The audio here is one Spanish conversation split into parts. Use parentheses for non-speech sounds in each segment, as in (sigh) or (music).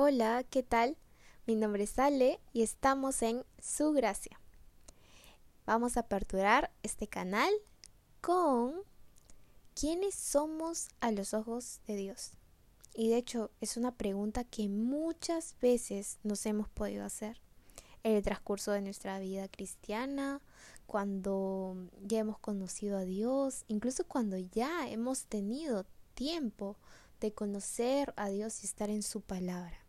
Hola, ¿qué tal? Mi nombre es Ale y estamos en Su Gracia. Vamos a aperturar este canal con ¿quiénes somos a los ojos de Dios? Y de hecho es una pregunta que muchas veces nos hemos podido hacer en el transcurso de nuestra vida cristiana, cuando ya hemos conocido a Dios, incluso cuando ya hemos tenido tiempo de conocer a Dios y estar en su palabra.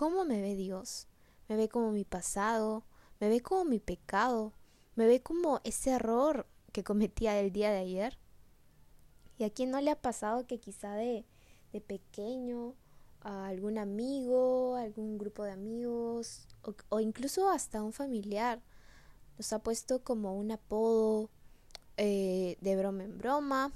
¿Cómo me ve Dios? ¿Me ve como mi pasado? ¿Me ve como mi pecado? ¿Me ve como ese error que cometía el día de ayer? ¿Y a quién no le ha pasado que quizá de, de pequeño a algún amigo, algún grupo de amigos o, o, incluso hasta un familiar nos ha puesto como un apodo eh, de broma en broma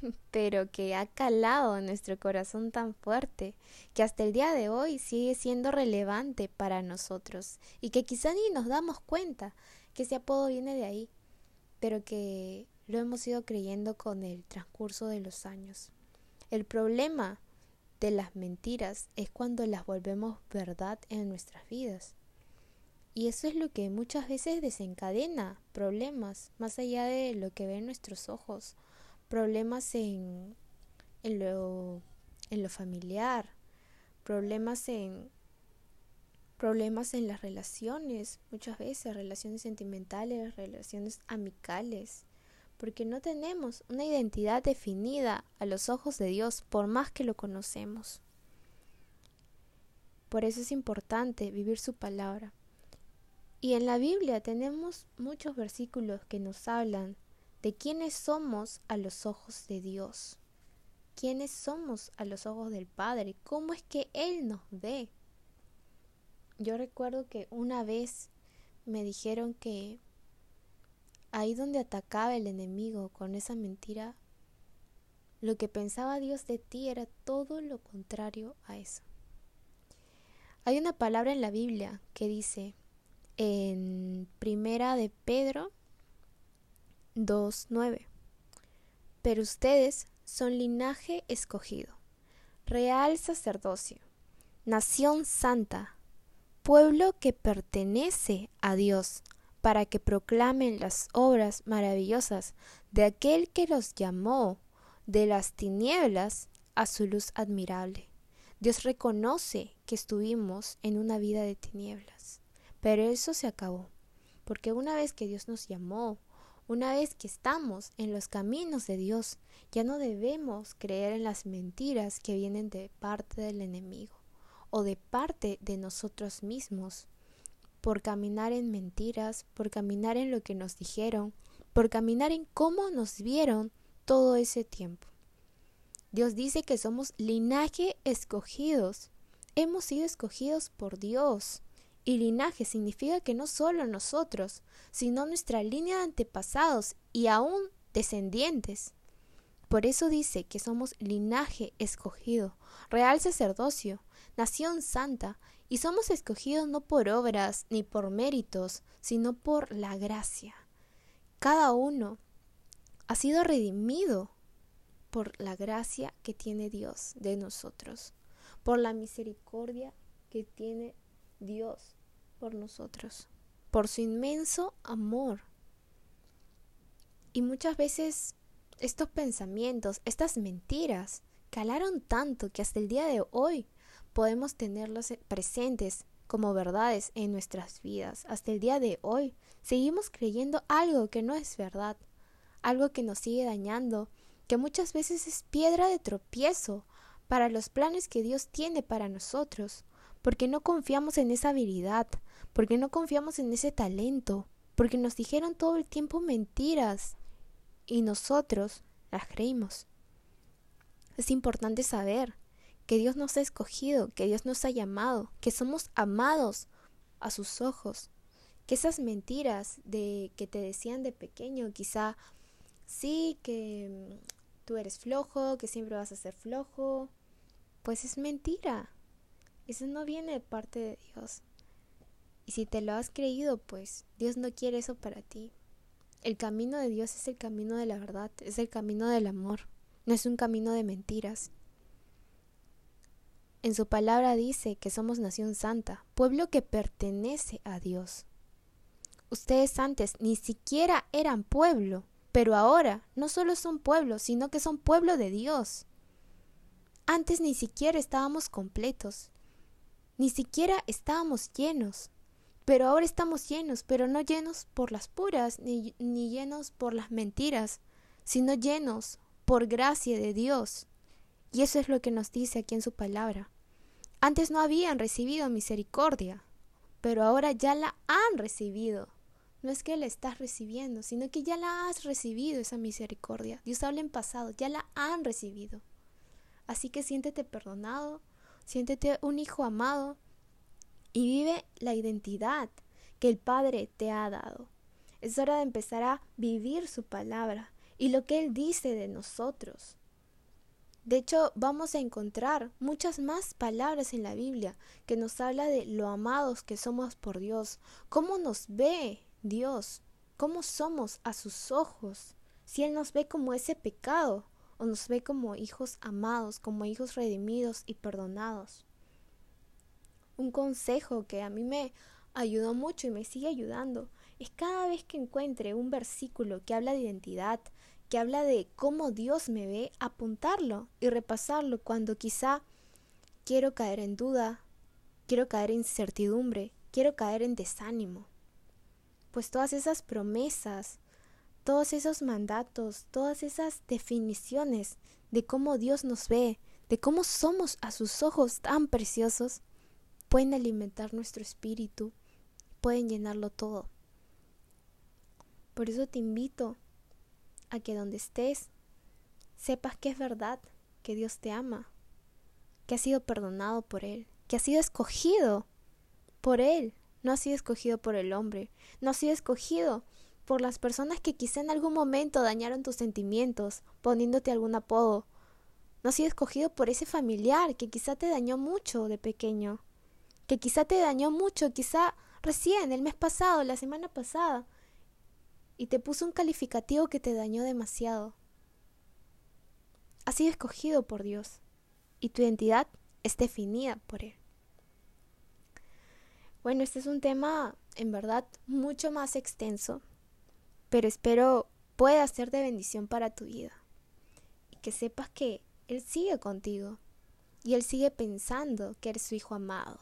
(laughs) pero que ha calado en nuestro corazón tan fuerte que hasta el día de hoy sigue siendo relevante para nosotros y que quizá ni nos damos cuenta que ese apodo viene de ahí, pero que lo hemos ido creyendo con el transcurso de los años. El problema de las mentiras es cuando las volvemos verdad en nuestras vidas. Y eso es lo que muchas veces desencadena problemas más allá de lo que ven nuestros ojos problemas en, en, lo, en lo familiar, problemas en problemas en las relaciones, muchas veces relaciones sentimentales, relaciones amicales, porque no tenemos una identidad definida a los ojos de Dios por más que lo conocemos. Por eso es importante vivir su palabra. Y en la Biblia tenemos muchos versículos que nos hablan de quiénes somos a los ojos de Dios, quiénes somos a los ojos del Padre, cómo es que Él nos ve. Yo recuerdo que una vez me dijeron que ahí donde atacaba el enemigo con esa mentira, lo que pensaba Dios de ti era todo lo contrario a eso. Hay una palabra en la Biblia que dice en Primera de Pedro 2.9. Pero ustedes son linaje escogido, real sacerdocio, nación santa, pueblo que pertenece a Dios, para que proclamen las obras maravillosas de aquel que los llamó de las tinieblas a su luz admirable. Dios reconoce que estuvimos en una vida de tinieblas, pero eso se acabó, porque una vez que Dios nos llamó una vez que estamos en los caminos de Dios, ya no debemos creer en las mentiras que vienen de parte del enemigo o de parte de nosotros mismos, por caminar en mentiras, por caminar en lo que nos dijeron, por caminar en cómo nos vieron todo ese tiempo. Dios dice que somos linaje escogidos. Hemos sido escogidos por Dios. Y linaje significa que no solo nosotros, sino nuestra línea de antepasados y aún descendientes. Por eso dice que somos linaje escogido, real sacerdocio, nación santa, y somos escogidos no por obras ni por méritos, sino por la gracia. Cada uno ha sido redimido por la gracia que tiene Dios de nosotros, por la misericordia que tiene Dios por nosotros, por su inmenso amor. Y muchas veces estos pensamientos, estas mentiras, calaron tanto que hasta el día de hoy podemos tenerlos presentes como verdades en nuestras vidas. Hasta el día de hoy seguimos creyendo algo que no es verdad, algo que nos sigue dañando, que muchas veces es piedra de tropiezo para los planes que Dios tiene para nosotros, porque no confiamos en esa habilidad, porque no confiamos en ese talento, porque nos dijeron todo el tiempo mentiras y nosotros las creímos. Es importante saber que Dios nos ha escogido, que Dios nos ha llamado, que somos amados a sus ojos, que esas mentiras de que te decían de pequeño, quizá sí que tú eres flojo, que siempre vas a ser flojo, pues es mentira. Eso no viene de parte de Dios. Y si te lo has creído, pues Dios no quiere eso para ti. El camino de Dios es el camino de la verdad, es el camino del amor, no es un camino de mentiras. en su palabra dice que somos nación santa, pueblo que pertenece a Dios. Ustedes antes ni siquiera eran pueblo, pero ahora no solo son pueblo, sino que son pueblo de Dios. Antes ni siquiera estábamos completos, ni siquiera estábamos llenos, pero ahora estamos llenos, pero no llenos por las puras, ni, ni llenos por las mentiras, sino llenos por gracia de Dios. Y eso es lo que nos dice aquí en su palabra. Antes no habían recibido misericordia, pero ahora ya la han recibido. No es que la estás recibiendo, sino que ya la has recibido esa misericordia. Dios habla en pasado, ya la han recibido. Así que siéntete perdonado, siéntete un hijo amado y vive la identidad que el Padre te ha dado. Es hora de empezar a vivir su palabra y lo que Él dice de nosotros. De hecho, vamos a encontrar muchas más palabras en la Biblia que nos habla de lo amados que somos por Dios, cómo nos ve Dios, cómo somos a sus ojos, si Él nos ve como ese pecado o nos ve como hijos amados, como hijos redimidos y perdonados. Un consejo que a mí me ayudó mucho y me sigue ayudando es cada vez que encuentre un versículo que habla de identidad, que habla de cómo Dios me ve, apuntarlo y repasarlo cuando quizá quiero caer en duda, quiero caer en incertidumbre, quiero caer en desánimo. Pues todas esas promesas, todos esos mandatos, todas esas definiciones de cómo Dios nos ve, de cómo somos a sus ojos tan preciosos, pueden alimentar nuestro espíritu, pueden llenarlo todo. Por eso te invito a que donde estés sepas que es verdad, que Dios te ama, que has sido perdonado por Él, que has sido escogido por Él, no has sido escogido por el hombre, no has sido escogido por las personas que quizá en algún momento dañaron tus sentimientos, poniéndote algún apodo. No has sido escogido por ese familiar que quizá te dañó mucho de pequeño, que quizá te dañó mucho, quizá recién, el mes pasado, la semana pasada, y te puso un calificativo que te dañó demasiado. Has sido escogido por Dios y tu identidad es definida por Él. Bueno, este es un tema en verdad mucho más extenso, pero espero pueda ser de bendición para tu vida y que sepas que Él sigue contigo y Él sigue pensando que eres su hijo amado,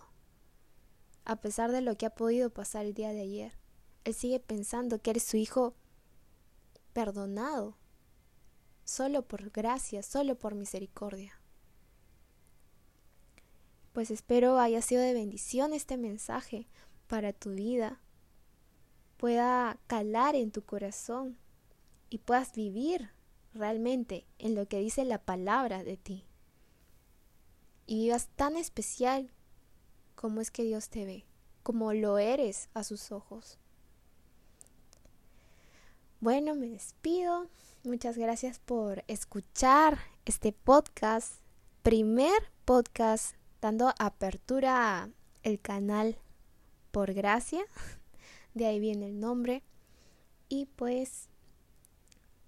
a pesar de lo que ha podido pasar el día de ayer. Él sigue pensando que eres su hijo perdonado, solo por gracia, solo por misericordia. Pues espero haya sido de bendición este mensaje para tu vida, pueda calar en tu corazón y puedas vivir realmente en lo que dice la palabra de ti. Y vivas tan especial como es que Dios te ve, como lo eres a sus ojos. Bueno, me despido. Muchas gracias por escuchar este podcast, primer podcast dando apertura al canal por gracia. De ahí viene el nombre. Y pues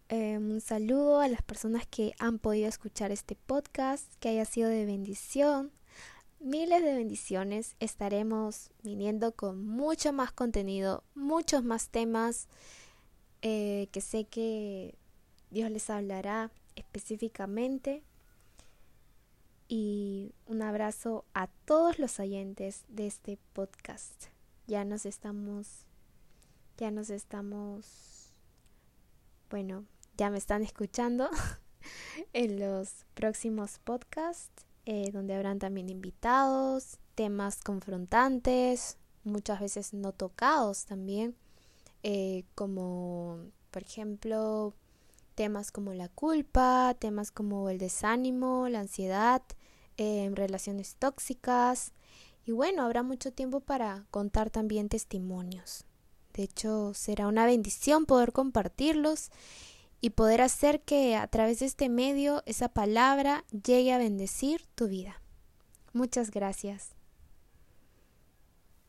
em, un saludo a las personas que han podido escuchar este podcast, que haya sido de bendición. Miles de bendiciones. Estaremos viniendo con mucho más contenido, muchos más temas. Eh, que sé que Dios les hablará específicamente. Y un abrazo a todos los oyentes de este podcast. Ya nos estamos, ya nos estamos, bueno, ya me están escuchando (laughs) en los próximos podcasts, eh, donde habrán también invitados, temas confrontantes, muchas veces no tocados también eh, como por ejemplo temas como la culpa, temas como el desánimo, la ansiedad, eh, relaciones tóxicas y bueno, habrá mucho tiempo para contar también testimonios. De hecho, será una bendición poder compartirlos y poder hacer que a través de este medio esa palabra llegue a bendecir tu vida. Muchas gracias.